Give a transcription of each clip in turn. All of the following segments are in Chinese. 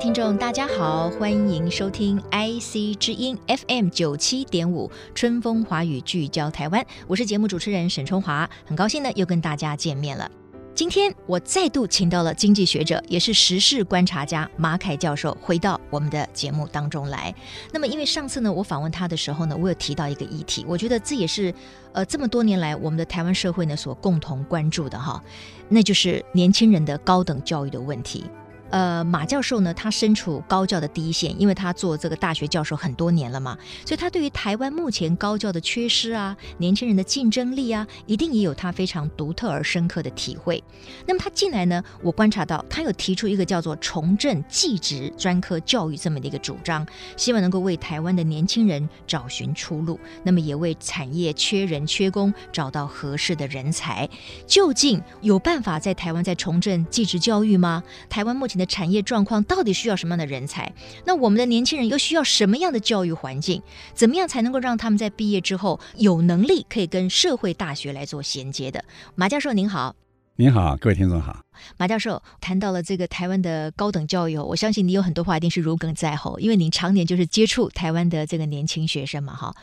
听众，大家好，欢迎收听 IC 之音 FM 九七点五春风华语聚焦台湾，我是节目主持人沈春华，很高兴呢又跟大家见面了。今天我再度请到了经济学者，也是时事观察家马凯教授回到我们的节目当中来。那么，因为上次呢我访问他的时候呢，我有提到一个议题，我觉得这也是呃这么多年来我们的台湾社会呢所共同关注的哈，那就是年轻人的高等教育的问题。呃，马教授呢，他身处高教的第一线，因为他做这个大学教授很多年了嘛，所以他对于台湾目前高教的缺失啊，年轻人的竞争力啊，一定也有他非常独特而深刻的体会。那么他进来呢，我观察到他有提出一个叫做重振技职专科教育这么的一个主张，希望能够为台湾的年轻人找寻出路，那么也为产业缺人缺工找到合适的人才。究竟有办法在台湾再重振技职教育吗？台湾目前的产业状况到底需要什么样的人才？那我们的年轻人又需要什么样的教育环境？怎么样才能够让他们在毕业之后有能力可以跟社会大学来做衔接的？马教授您好，您好，各位听众好。马教授谈到了这个台湾的高等教育，我相信你有很多话一定是如鲠在喉，因为您常年就是接触台湾的这个年轻学生嘛，哈。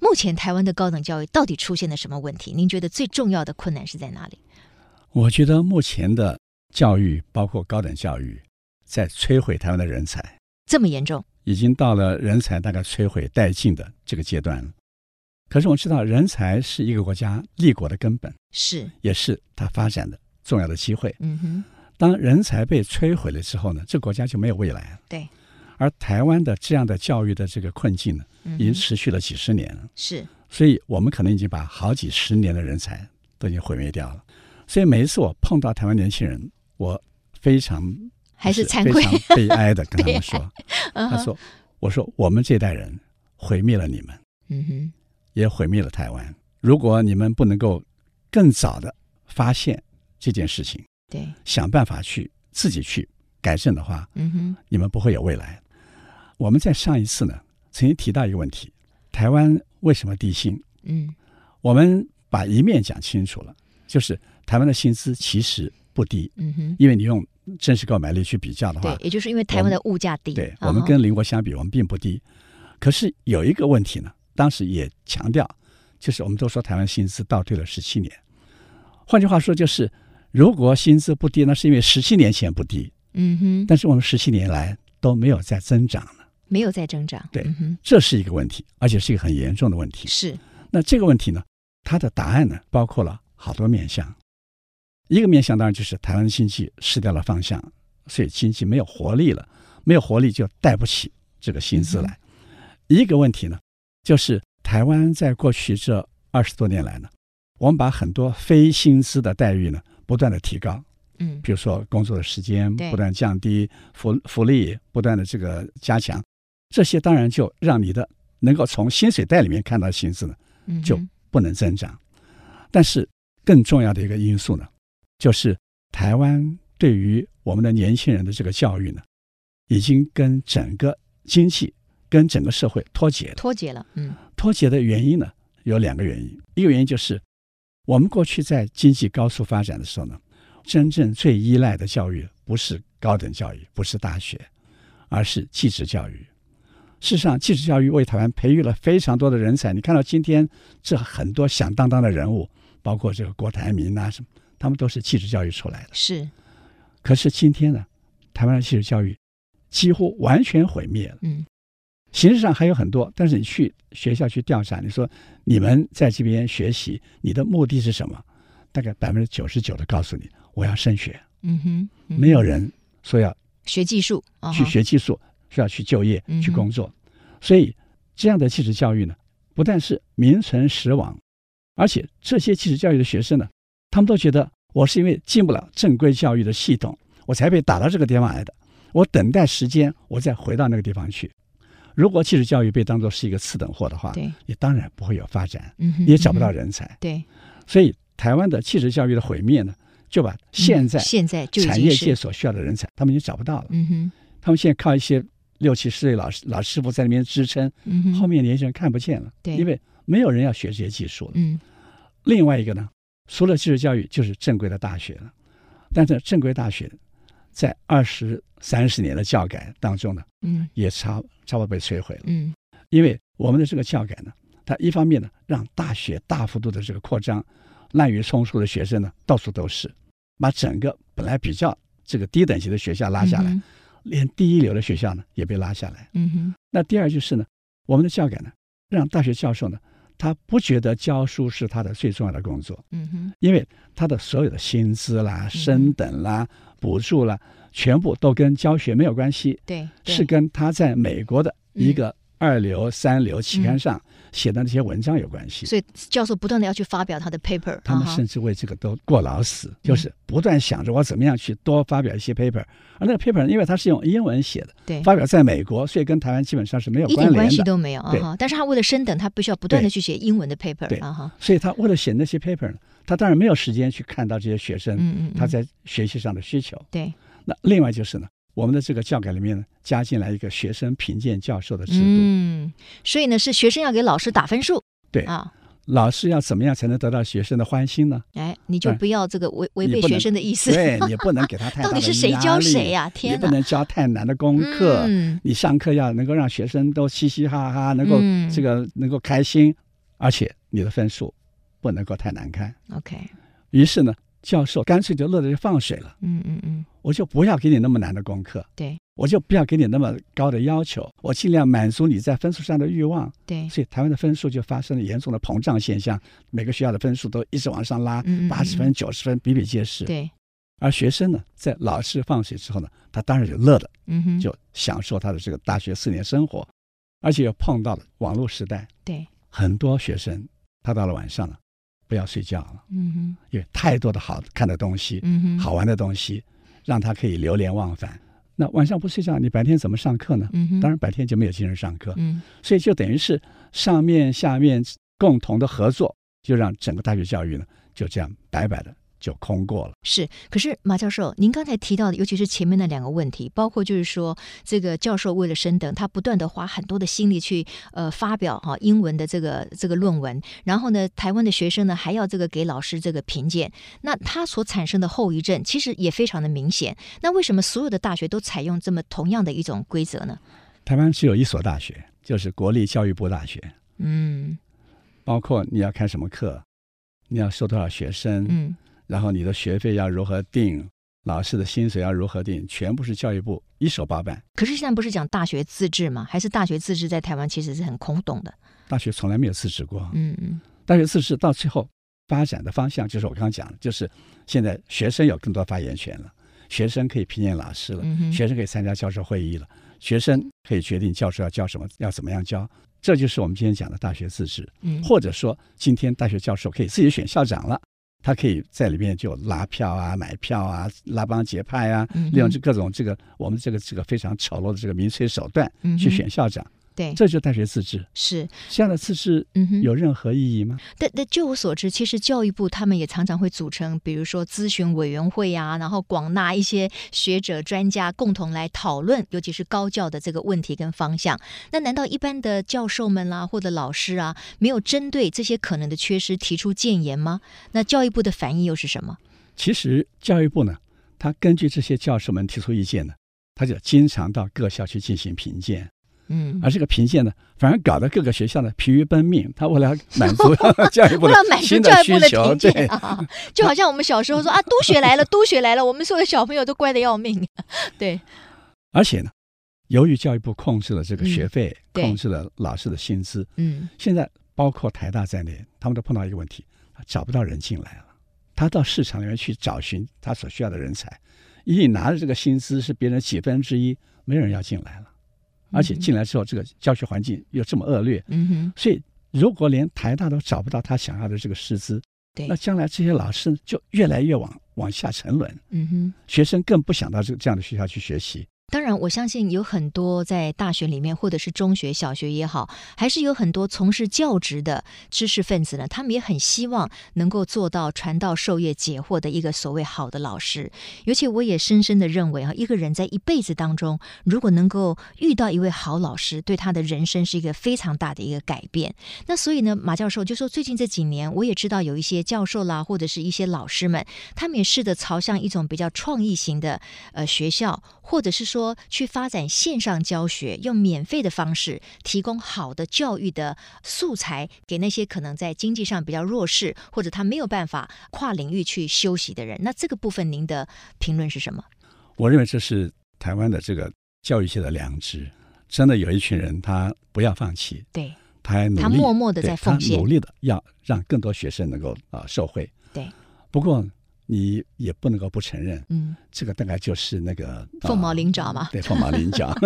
目前台湾的高等教育到底出现了什么问题？您觉得最重要的困难是在哪里？我觉得目前的教育，包括高等教育。在摧毁台湾的人才，这么严重，已经到了人才大概摧毁殆尽的这个阶段了。可是我们知道，人才是一个国家立国的根本，是，也是它发展的重要的机会。嗯哼，当人才被摧毁了之后呢，这国家就没有未来了。对，而台湾的这样的教育的这个困境呢，已经持续了几十年了。是，所以我们可能已经把好几十年的人才都已经毁灭掉了。所以每一次我碰到台湾年轻人，我非常。还是惭愧，非常悲哀的跟他们 说：“嗯、他说，我说我们这代人毁灭了你们，嗯哼，也毁灭了台湾。如果你们不能够更早的发现这件事情，对，想办法去自己去改正的话，嗯哼，你们不会有未来。我们在上一次呢，曾经提到一个问题：台湾为什么低薪？嗯，我们把一面讲清楚了，就是台湾的薪资其实不低，嗯哼，因为你用。真实购买力去比较的话，对，也就是因为台湾的物价低，对，我们跟邻国相比，我们并不低。可是有一个问题呢，当时也强调，就是我们都说台湾薪资倒退了十七年。换句话说，就是如果薪资不低，那是因为十七年前不低，嗯哼。但是我们十七年来都没有再增长了，没有再增长，对，嗯，这是一个问题，而且是一个很严重的问题。是。那这个问题呢，它的答案呢，包括了好多面向。一个面向当然就是台湾经济失掉了方向，所以经济没有活力了，没有活力就带不起这个薪资来。嗯、一个问题呢，就是台湾在过去这二十多年来呢，我们把很多非薪资的待遇呢不断的提高，嗯，比如说工作的时间不断降低，福福利不断的这个加强，这些当然就让你的能够从薪水袋里面看到薪资呢，就不能增长。但是更重要的一个因素呢。就是台湾对于我们的年轻人的这个教育呢，已经跟整个经济、跟整个社会脱节了。脱节了，嗯，脱节的原因呢，有两个原因。一个原因就是，我们过去在经济高速发展的时候呢，真正最依赖的教育不是高等教育，不是大学，而是技职教育。事实上，技职教育为台湾培育了非常多的人才。你看到今天这很多响当当的人物，包括这个郭台铭啊什么。他们都是技职教育出来的，是。可是今天呢，台湾的技职教育几乎完全毁灭了。嗯，形式上还有很多，但是你去学校去调查，你说你们在这边学习，你的目的是什么？大概百分之九十九的告诉你，我要升学。嗯哼，嗯，没有人说要学技术，去学技术，需要去就业、嗯、去工作。所以这样的技职教育呢，不但是名存实亡，而且这些技职教育的学生呢。他们都觉得我是因为进不了正规教育的系统，我才被打到这个地方来的。我等待时间，我再回到那个地方去。如果技术教育被当作是一个次等货的话，对，也当然不会有发展，嗯，也找不到人才。对，所以台湾的技术教育的毁灭呢，就把现在现在产业界所需要的人才，他们已经找不到了。嗯哼，他们现在靠一些六七十岁老师老师傅在那边支撑，嗯哼，后面年轻人看不见了，对，因为没有人要学这些技术了。嗯，另外一个呢，除了技职教育，就是正规的大学了。但是正规大学在二十三十年的教改当中呢，嗯，也差差不多被摧毁了。嗯，因为我们的这个教改呢，它一方面呢，让大学大幅度的这个扩张，滥竽充数的学生呢，到处都是，把整个本来比较这个低等级的学校拉下来，嗯、连第一流的学校呢也被拉下来。嗯哼。那第二就是呢，我们的教改呢，让大学教授呢。他不觉得教书是他的最重要的工作，嗯哼，因为他的所有的薪资啦、升等啦、补助啦，全部都跟教学没有关系，对，是跟他在美国的一个二流、三流期刊上写的那些文章有关系。所以教授不断的要去发表他的 paper，他们甚至为这个都过劳死，就是不断想着我怎么样去多发表一些 paper。而那个 paper 因为它是用英文写的，对，发表在美国，所以跟台湾基本上是没有关联的，一点关系都没有。啊，但是他为了升等，他必须要不断的去写英文的 paper，啊哈，所以他为了写那些 paper 呢，他当然没有时间去看到这些学生，他在学习上的需求。对，那另外就是呢，我们的这个教改里面呢，加进来一个学生评鉴教授的制度。嗯，所以呢，是学生要给老师打分数。对啊。老师要怎么样才能得到学生的欢心呢？哎，你就不要这个违违背学生的意思。对，你不能给他太大的。到底是谁教谁呀？天哪！你不能教太难的功课。嗯，你上课要能够让学生都嘻嘻哈哈，能够这个能够开心，而且你的分数不能够太难看。OK。于是呢，教授干脆就乐得就放水了。嗯嗯嗯，我就不要给你那么难的功课。对。我就不要给你那么高的要求，我尽量满足你在分数上的欲望。对，所以台湾的分数就发生了严重的膨胀现象，每个学校的分数都一直往上拉，八十分、九十分比比皆是。对，而学生呢，在老师放水之后呢，他当然就乐了，嗯哼，就享受他的这个大学四年生活，而且又碰到了网络时代。对，很多学生他到了晚上了，不要睡觉了，嗯哼，因为太多的好看的东西，嗯哼，好玩的东西，让他可以流连忘返。那晚上不睡觉，你白天怎么上课呢？嗯哼，当然白天就没有精神上课。嗯，所以就等于是上面下面共同的合作，就让整个大学教育呢就这样白白的就空过了。是，可是马教授，您刚才提到的，尤其是前面那两个问题，包括就是说，这个教授为了升等，他不断的花很多的心力去呃发表哈英文的这个这个论文，然后呢，台湾的学生呢还要这个给老师这个评鉴，那他所产生的后遗症其实也非常的明显。那为什么所有的大学都采用这么同样的一种规则呢？台湾只有一所大学，就是国立教育部大学。嗯，包括你要开什么课，你要收多少学生，嗯。然后你的学费要如何定，老师的薪水要如何定，全部是教育部一手包办。可是现在不是讲大学自治吗？还是大学自治在台湾其实是很空洞的？大学从来没有自治过。嗯嗯，大学自治到最后发展的方向就是我刚刚讲的，就是现在学生有更多发言权了，学生可以评鉴老师了，嗯、学生可以参加教授会议了，学生可以决定教授要教什么，要怎么样教。这就是我们今天讲的大学自治。嗯，或者说今天大学教授可以自己选校长了。他可以在里面就拉票啊、买票啊、拉帮结派啊，利用这各种这个我们这个这个非常丑陋的这个民粹手段去选校长。对，这就是大学自治。是这样的自治，嗯有任何意义吗？嗯、但但就我所知，其实教育部他们也常常会组成，比如说咨询委员会啊，然后广纳一些学者专家共同来讨论，尤其是高教的这个问题跟方向。那难道一般的教授们啦、啊，或者老师啊，没有针对这些可能的缺失提出建言吗？那教育部的反应又是什么？其实教育部呢，他根据这些教授们提出意见呢，他就经常到各校去进行评鉴。嗯，而这个评线呢，反而搞得各个学校呢疲于奔命。他为了满足 教育部的新的需求，对啊，就好像我们小时候说啊，督学来了，督学来了，我们所有的小朋友都乖的要命。对，而且呢，由于教育部控制了这个学费，嗯、控制了老师的薪资，嗯，现在包括台大在内，他们都碰到一个问题，找不到人进来了。他到市场里面去找寻他所需要的人才，因为你拿着这个薪资是别人几分之一，没人要进来了。而且进来之后，这个教学环境又这么恶劣，嗯哼，所以如果连台大都找不到他想要的这个师资，对，那将来这些老师就越来越往往下沉沦，嗯哼，学生更不想到这这样的学校去学习，当然，我相信有很多在大学里面，或者是中学、小学也好，还是有很多从事教职的知识分子呢。他们也很希望能够做到传道授业解惑的一个所谓好的老师。尤其我也深深的认为啊，一个人在一辈子当中，如果能够遇到一位好老师，对他的人生是一个非常大的一个改变。那所以呢，马教授就说，最近这几年，我也知道有一些教授啦，或者是一些老师们，他们也试着朝向一种比较创意型的呃学校，或者是说。去发展线上教学，用免费的方式提供好的教育的素材给那些可能在经济上比较弱势，或者他没有办法跨领域去休息的人。那这个部分，您的评论是什么？我认为这是台湾的这个教育界的良知。真的有一群人，他不要放弃，对，他还努力，他默默的在奉献，努力的要让更多学生能够啊、呃、受惠。对，不过。你也不能够不承认，嗯，这个大概就是那个凤毛麟角嘛，对，凤毛麟角。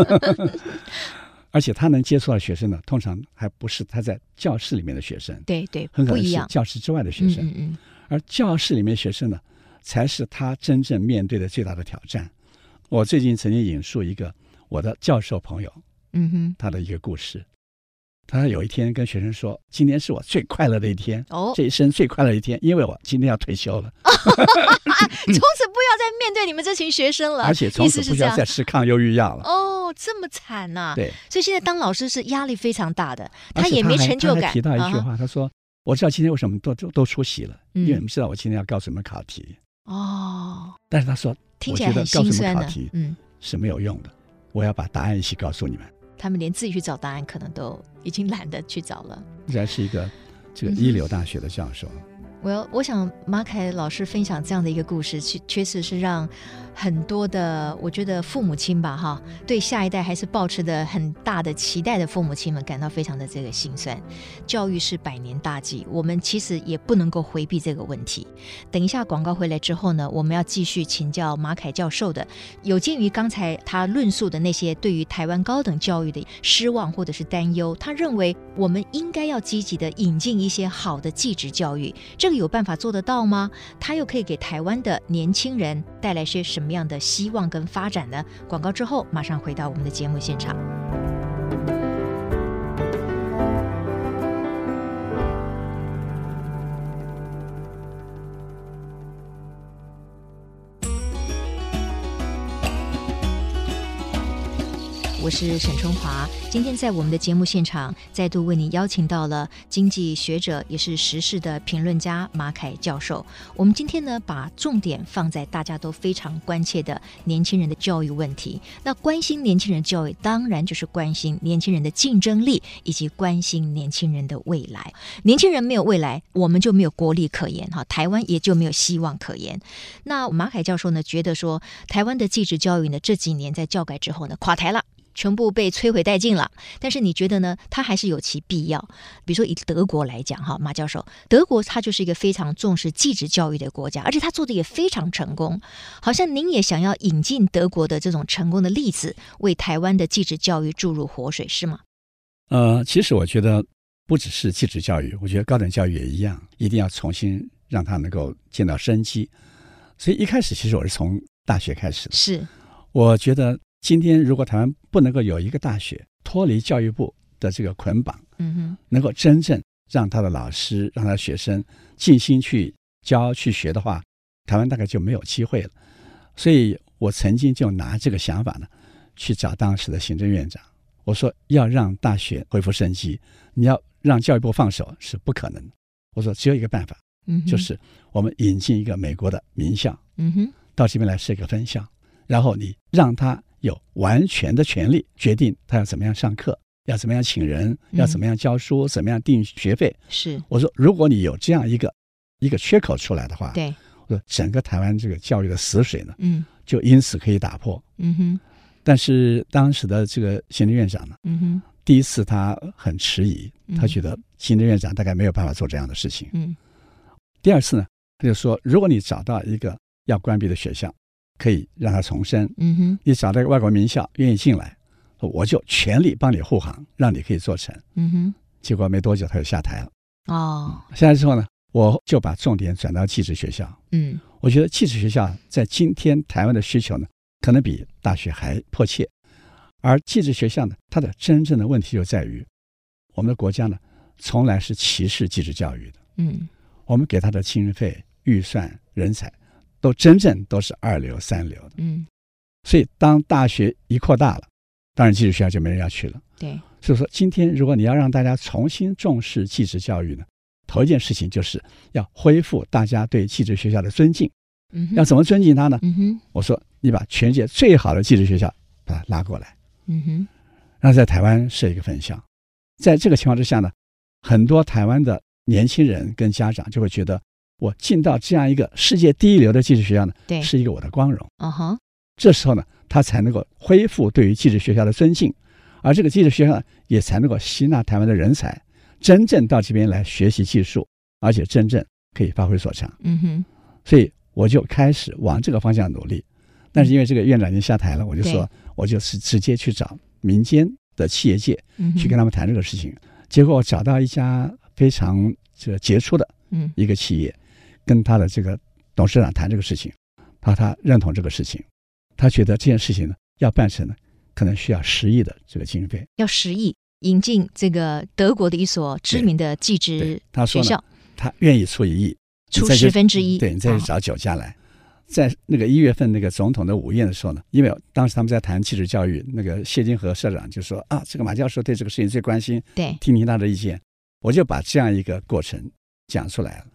而且他能接触到学生呢，通常还不是他在教室里面的学生，对对，很可能是教室之外的学生。嗯嗯。而教室里面学生呢，才是他真正面对的最大的挑战。我最近曾经引述一个我的教授朋友，嗯哼，他的一个故事。他有一天跟学生说：“今天是我最快乐的一天，哦，这一生最快乐的一天，因为我今天要退休了，从此不要再面对你们这群学生了，而且从此不需要再吃抗忧郁药了。”哦，这么惨呐！对，所以现在当老师是压力非常大的，他也没成就感。他提到一句话，他说：“我知道今天为什么都都都出席了，因为你们知道我今天要告诉你们考题。”哦，但是他说：“听起来很心酸的，嗯，是没有用的，我要把答案一起告诉你们。”他们连自己去找答案，可能都已经懒得去找了。依然是一个这个一流大学的教授。我要，我想马凯老师分享这样的一个故事，确确实是让很多的，我觉得父母亲吧，哈，对下一代还是抱持的很大的期待的父母亲们感到非常的这个心酸。教育是百年大计，我们其实也不能够回避这个问题。等一下广告回来之后呢，我们要继续请教马凯教授的，有鉴于刚才他论述的那些对于台湾高等教育的失望或者是担忧，他认为我们应该要积极的引进一些好的继职教育。这这个有办法做得到吗？他又可以给台湾的年轻人带来些什么样的希望跟发展呢？广告之后马上回到我们的节目现场。我是沈春华，今天在我们的节目现场再度为你邀请到了经济学者，也是时事的评论家马凯教授。我们今天呢，把重点放在大家都非常关切的年轻人的教育问题。那关心年轻人教育，当然就是关心年轻人的竞争力，以及关心年轻人的未来。年轻人没有未来，我们就没有国力可言哈，台湾也就没有希望可言。那马凯教授呢，觉得说台湾的继职教育呢，这几年在教改之后呢，垮台了。全部被摧毁殆尽了，但是你觉得呢？它还是有其必要。比如说以德国来讲，哈，马教授，德国它就是一个非常重视继职教育的国家，而且它做的也非常成功。好像您也想要引进德国的这种成功的例子，为台湾的继职教育注入活水，是吗？呃，其实我觉得不只是继职教育，我觉得高等教育也一样，一定要重新让它能够见到生机。所以一开始，其实我是从大学开始的。是，我觉得。今天，如果台湾不能够有一个大学脱离教育部的这个捆绑，嗯哼，能够真正让他的老师、让他的学生尽心去教、去学的话，台湾大概就没有机会了。所以我曾经就拿这个想法呢，去找当时的行政院长，我说要让大学恢复生机，你要让教育部放手是不可能。我说只有一个办法，嗯，就是我们引进一个美国的名校，嗯哼，到这边来设一个分校，然后你让他。有完全的权利决定他要怎么样上课，要怎么样请人，要怎么样教书，嗯、怎么样定学费。是我说，如果你有这样一个一个缺口出来的话，对，我说整个台湾这个教育的死水呢，嗯，就因此可以打破。嗯哼。但是当时的这个行政院长呢，嗯哼，第一次他很迟疑，他觉得行政院长大概没有办法做这样的事情。嗯。第二次呢，他就说，如果你找到一个要关闭的学校。可以让他重生。嗯哼，你找到一个外国名校愿意进来，我就全力帮你护航，让你可以做成。嗯哼，结果没多久他就下台了。哦，下台之后呢，我就把重点转到技职学校。嗯，我觉得技职学校在今天台湾的需求呢，可能比大学还迫切。而技职学校呢，它的真正的问题就在于，我们的国家呢，从来是歧视技职教育的。嗯，我们给他的经费、预算、人才，都真正都是二流、三流的。嗯，所以当大学一扩大了，当然技术学校就没人要去了。对，所以说今天如果你要让大家重新重视技职教育呢，头一件事情就是要恢复大家对技职学校的尊敬。嗯，要怎么尊敬他呢？嗯哼，我说你把全世界最好的技职学校把它拉过来。嗯哼，然后在台湾设一个分校，在这个情况之下呢，很多台湾的年轻人跟家长就会觉得，我进到这样一个世界第一流的技术学校呢，对，是一个我的光荣。嗯哼，这时候呢，他才能够恢复对于技术学校的尊敬，而这个技术学校呢，也才能够吸纳台湾的人才，真正到这边来学习技术，而且真正可以发挥所长。嗯哼，所以我就开始往这个方向努力。但是因为这个院长已经下台了，我就说，我就是直接去找民间的企业界，去跟他们谈这个事情。结果我找到一家非常这个杰出的一个企业，跟他的这个董事长谈这个事情，他他认同这个事情，他觉得这件事情呢要办成呢，可能需要十亿的这个经费，要十亿引进这个德国的一所知名的技职学校，他愿意出一亿，出十分之一，对，你再去找酒家来。在那个一月份那个总统的午宴的时候呢，因为当时他们在谈技职教育，那个谢金河社长就说啊，这个马教授对这个事情最关心，对，听听他的意见，我就把这样一个过程讲出来了。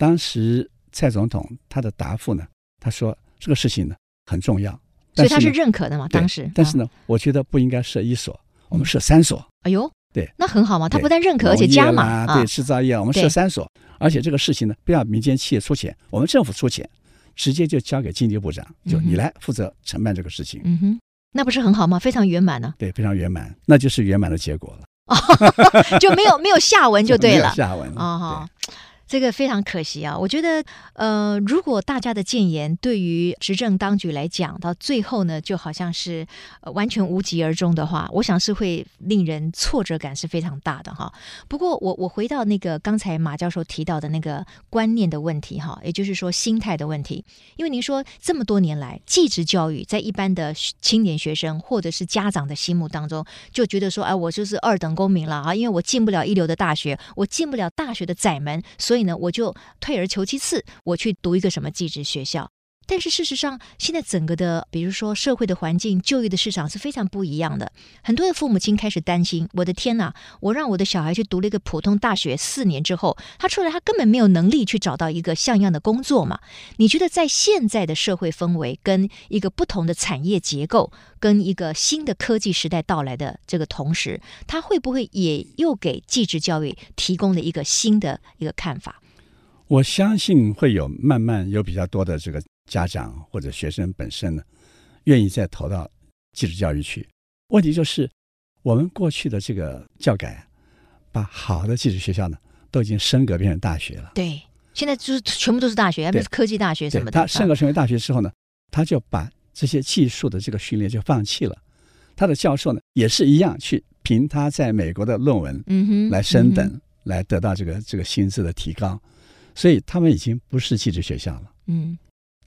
当时蔡总统他的答复呢，他说这个事情呢很重要，所以他是认可的嘛。当时，但是呢，我觉得不应该设一所，我们设三所。哎呦，对，那很好嘛，他不但认可，而且加码，对，制造业我们设三所，而且这个事情呢，不要民间企业出钱，我们政府出钱。直接就交给经济部长，就你来负责承办这个事情。嗯哼，那不是很好吗？非常圆满呢。对，非常圆满，那就是圆满的结果了。就没有没有下文就对了。下文哦。这个非常可惜啊！我觉得，呃，如果大家的建言对于执政当局来讲，到最后呢，就好像是、呃、完全无疾而终的话，我想是会令人挫折感是非常大的哈。不过我，我回到那个刚才马教授提到的那个观念的问题哈，也就是说心态的问题。因为您说这么多年来，继职教育在一般的青年学生或者是家长的心目当中，就觉得说，哎，我就是二等公民了啊，因为我进不了一流的大学，我进不了大学的窄门，所以。呢，我就退而求其次，我去读一个什么技职学校。但是事实上，现在整个的，比如说社会的环境、就业的市场是非常不一样的。很多的父母亲开始担心：我的天哪，我让我的小孩去读了一个普通大学，四年之后，他出来他根本没有能力去找到一个像样的工作嘛？你觉得在现在的社会氛围、跟一个不同的产业结构、跟一个新的科技时代到来的这个同时，他会不会也又给继职教育提供了一个新的一个看法？我相信会有慢慢有比较多的这个。家长或者学生本身呢，愿意再投到技术教育去。问题就是，我们过去的这个教改，把好的技术学校呢，都已经升格变成大学了。对，现在就是全部都是大学，而不是科技大学什么的。他升格成为大学之后呢，他就把这些技术的这个训练就放弃了。他的教授呢，也是一样去凭他在美国的论文，嗯哼，来升等，嗯，来得到这个这个薪资的提高。所以他们已经不是技术学校了。嗯。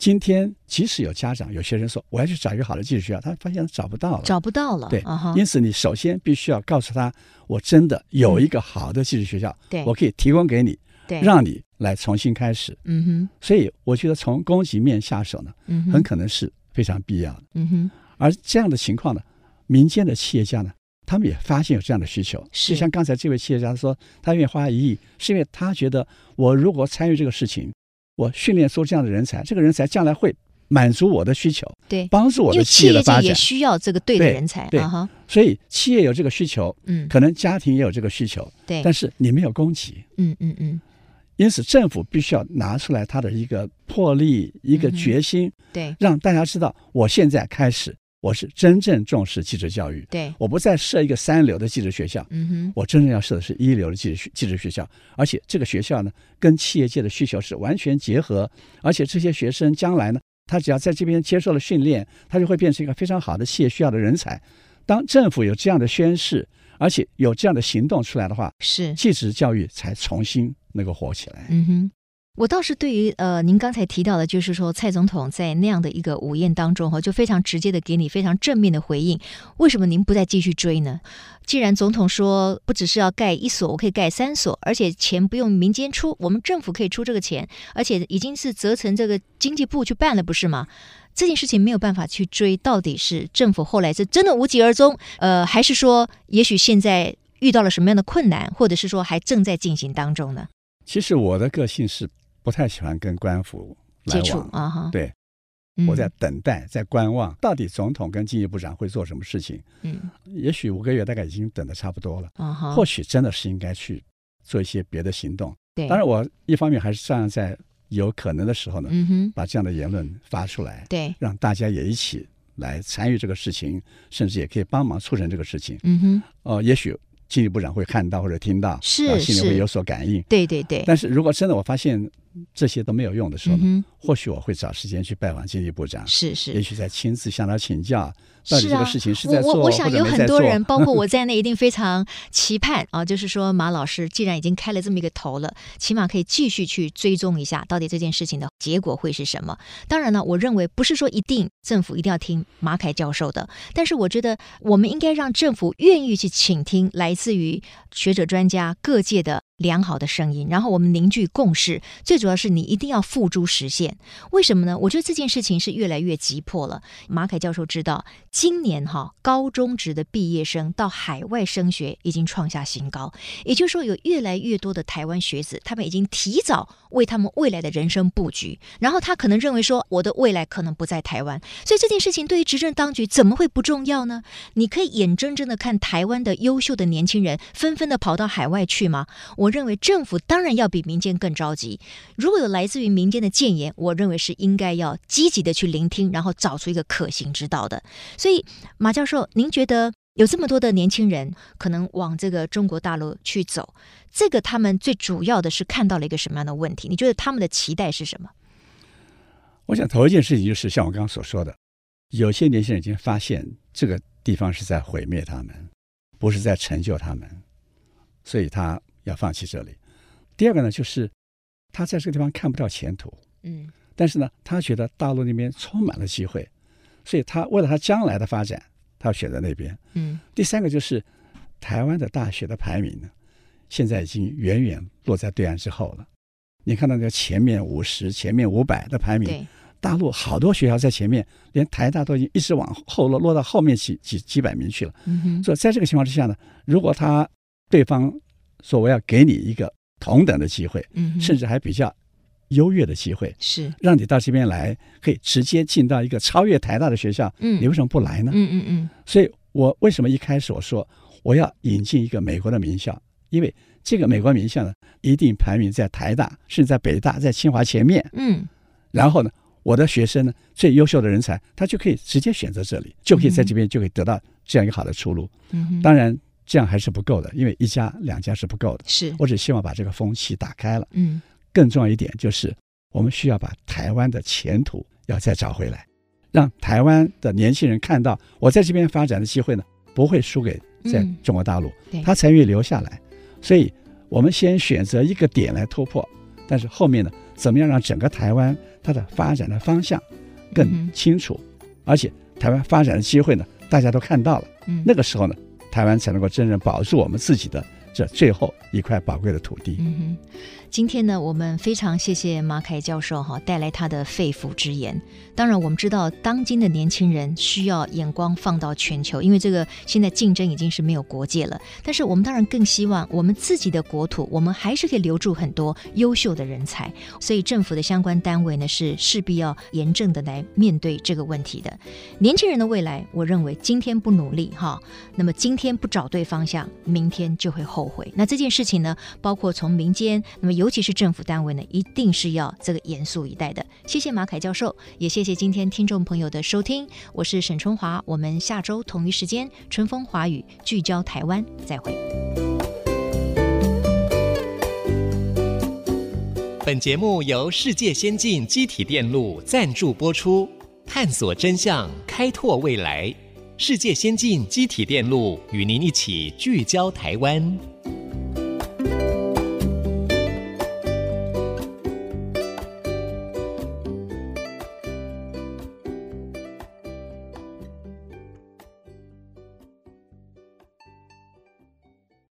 今天，即使有家长、有学生说我要去找一个好的技术学校，他发现找不到了，找不到了。对，因此你首先必须要告诉他，我真的有一个好的技术学校，对，我可以提供给你，对，让你来重新开始。嗯哼。所以我觉得从供给面下手呢，嗯很可能是非常必要的。嗯哼。而这样的情况呢，民间的企业家呢，他们也发现有这样的需求。是。就像刚才这位企业家说，他愿意花一亿，是因为他觉得我如果参与这个事情，我训练出这样的人才，这个人才将来会。满足我的需求，对，帮助我的企业的发展，也需要这个对的人才，对，所以企业有这个需求，嗯，可能家庭也有这个需求，对，但是你没有供给，嗯嗯嗯，因此政府必须要拿出来他的一个魄力，一个决心，对，让大家知道，我现在开始，我是真正重视技职教育，对，我不再设一个三流的技职学校，嗯哼，我真正要设的是一流的技职技职学校，而且这个学校呢，跟企业界的需求是完全结合，而且这些学生将来呢。他只要在这边接受了训练，他就会变成一个非常好的企业需要的人才。当政府有这样的宣誓，而且有这样的行动出来的话，是技职教育才重新能够火起来。嗯哼，我倒是对于呃，您刚才提到的，就是说蔡总统在那样的一个午宴当中哈，就非常直接的给你非常正面的回应。为什么您不再继续追呢？既然总统说不只是要盖一所，我可以盖三所，而且钱不用民间出，我们政府可以出这个钱，而且已经是责成这个经济部去办了，不是吗？这件事情没有办法去追，到底是政府后来是真的无疾而终，呃，还是说也许现在遇到了什么样的困难，或者是说还正在进行当中呢？其实我的个性是。不太喜欢跟官府来往。接触啊哈，对，我在等待，在观望，到底总统跟经济部长会做什么事情？嗯，也许五个月大概已经等得差不多了。啊哈，或许真的是应该去做一些别的行动。对，当然我一方面还是算在有可能的时候呢，嗯哼，把这样的言论发出来，对，让大家也一起来参与这个事情，甚至也可以帮忙促成这个事情。嗯哼，哦，也许经济部长会看到或者听到，是，心里会有所感应。对对对，但是如果真的我发现。这些都没有用的时候呢，嗯、或许我会找时间去拜访经济部长，是是，也许再亲自向他请教。到底这个事情是在做，我我想有很多人，包括我 在内，一定非常期盼啊，就是说马老师既然已经开了这么一个头了，起码可以继续去追踪一下，到底这件事情的结果会是什么。当然呢，我认为不是说一定政府一定要听马凯教授的，但是我觉得我们应该让政府愿意去倾听来自于学者专家各界的良好的声音，然后我们凝聚共识。最主要是你一定要付诸实现。为什么呢？我觉得这件事情是越来越急迫了。马凯教授知道。今年哈高中职的毕业生到海外升学已经创下新高，也就是说有越来越多的台湾学子，他们已经提早为他们未来的人生布局。然后他可能认为说，我的未来可能不在台湾，所以这件事情对于执政当局怎么会不重要呢？你可以眼睁睁的看台湾的优秀的年轻人纷纷的跑到海外去吗？我认为政府当然要比民间更着急。如果有来自于民间的建言，我认为是应该要积极的去聆听，然后找出一个可行之道的。所以，马教授，您觉得有这么多的年轻人可能往这个中国大陆去走，这个他们最主要的是看到了一个什么样的问题？你觉得他们的期待是什么？我想头一件事情就是像我刚刚所说的，有些年轻人已经发现这个地方是在毁灭他们，不是在成就他们，所以他要放弃这里。第二个呢，就是他在这个地方看不到前途，嗯，但是呢，他觉得大陆那边充满了机会。所以他为了他将来的发展，他要选择那边。嗯，第三个就是台湾的大学的排名呢，现在已经远远落在对岸之后了。你看到那个前面五十、前面五百的排名，大陆好多学校在前面，连台大都已经一直往后落，落到后面几几几百名去了。嗯哼，所以在这个情况之下呢，如果他对方说我要给你一个同等的机会，嗯，甚至还比较。优越的机会是让你到这边来，可以直接进到一个超越台大的学校。嗯，你为什么不来呢？嗯嗯嗯。所以我为什么一开始我说我要引进一个美国的名校？因为这个美国名校呢，一定排名在台大，甚至在北大、在清华前面。嗯。然后呢，我的学生呢，最优秀的人才，他就可以直接选择这里，就可以在这边就可以得到这样一个好的出路。嗯。当然，这样还是不够的，因为一家两家是不够的。是。我只希望把这个风气打开了。嗯。更重要一点就是，我们需要把台湾的前途要再找回来，让台湾的年轻人看到我在这边发展的机会呢，不会输给在中国大陆，他才愿意留下来。所以，我们先选择一个点来突破，但是后面呢，怎么样让整个台湾它的发展的方向更清楚，而且台湾发展的机会呢，大家都看到了，那个时候呢，台湾才能够真正保住我们自己的这最后一块宝贵的土地。嗯今天呢，我们非常谢谢马凯教授哈带来他的肺腑之言。当然，我们知道当今的年轻人需要眼光放到全球，因为这个现在竞争已经是没有国界了。但是，我们当然更希望我们自己的国土，我们还是可以留住很多优秀的人才。所以，政府的相关单位呢，是势必要严正的来面对这个问题的。年轻人的未来，我认为今天不努力哈，那么今天不找对方向，明天就会后悔。那这件事情呢，包括从民间，那么有。尤其是政府单位呢，一定是要这个严肃以待的。谢谢马凯教授，也谢谢今天听众朋友的收听。我是沈春华，我们下周同一时间春风华语聚焦台湾，再会。本节目由世界先进机体电路赞助播出，探索真相，开拓未来。世界先进机体电路与您一起聚焦台湾。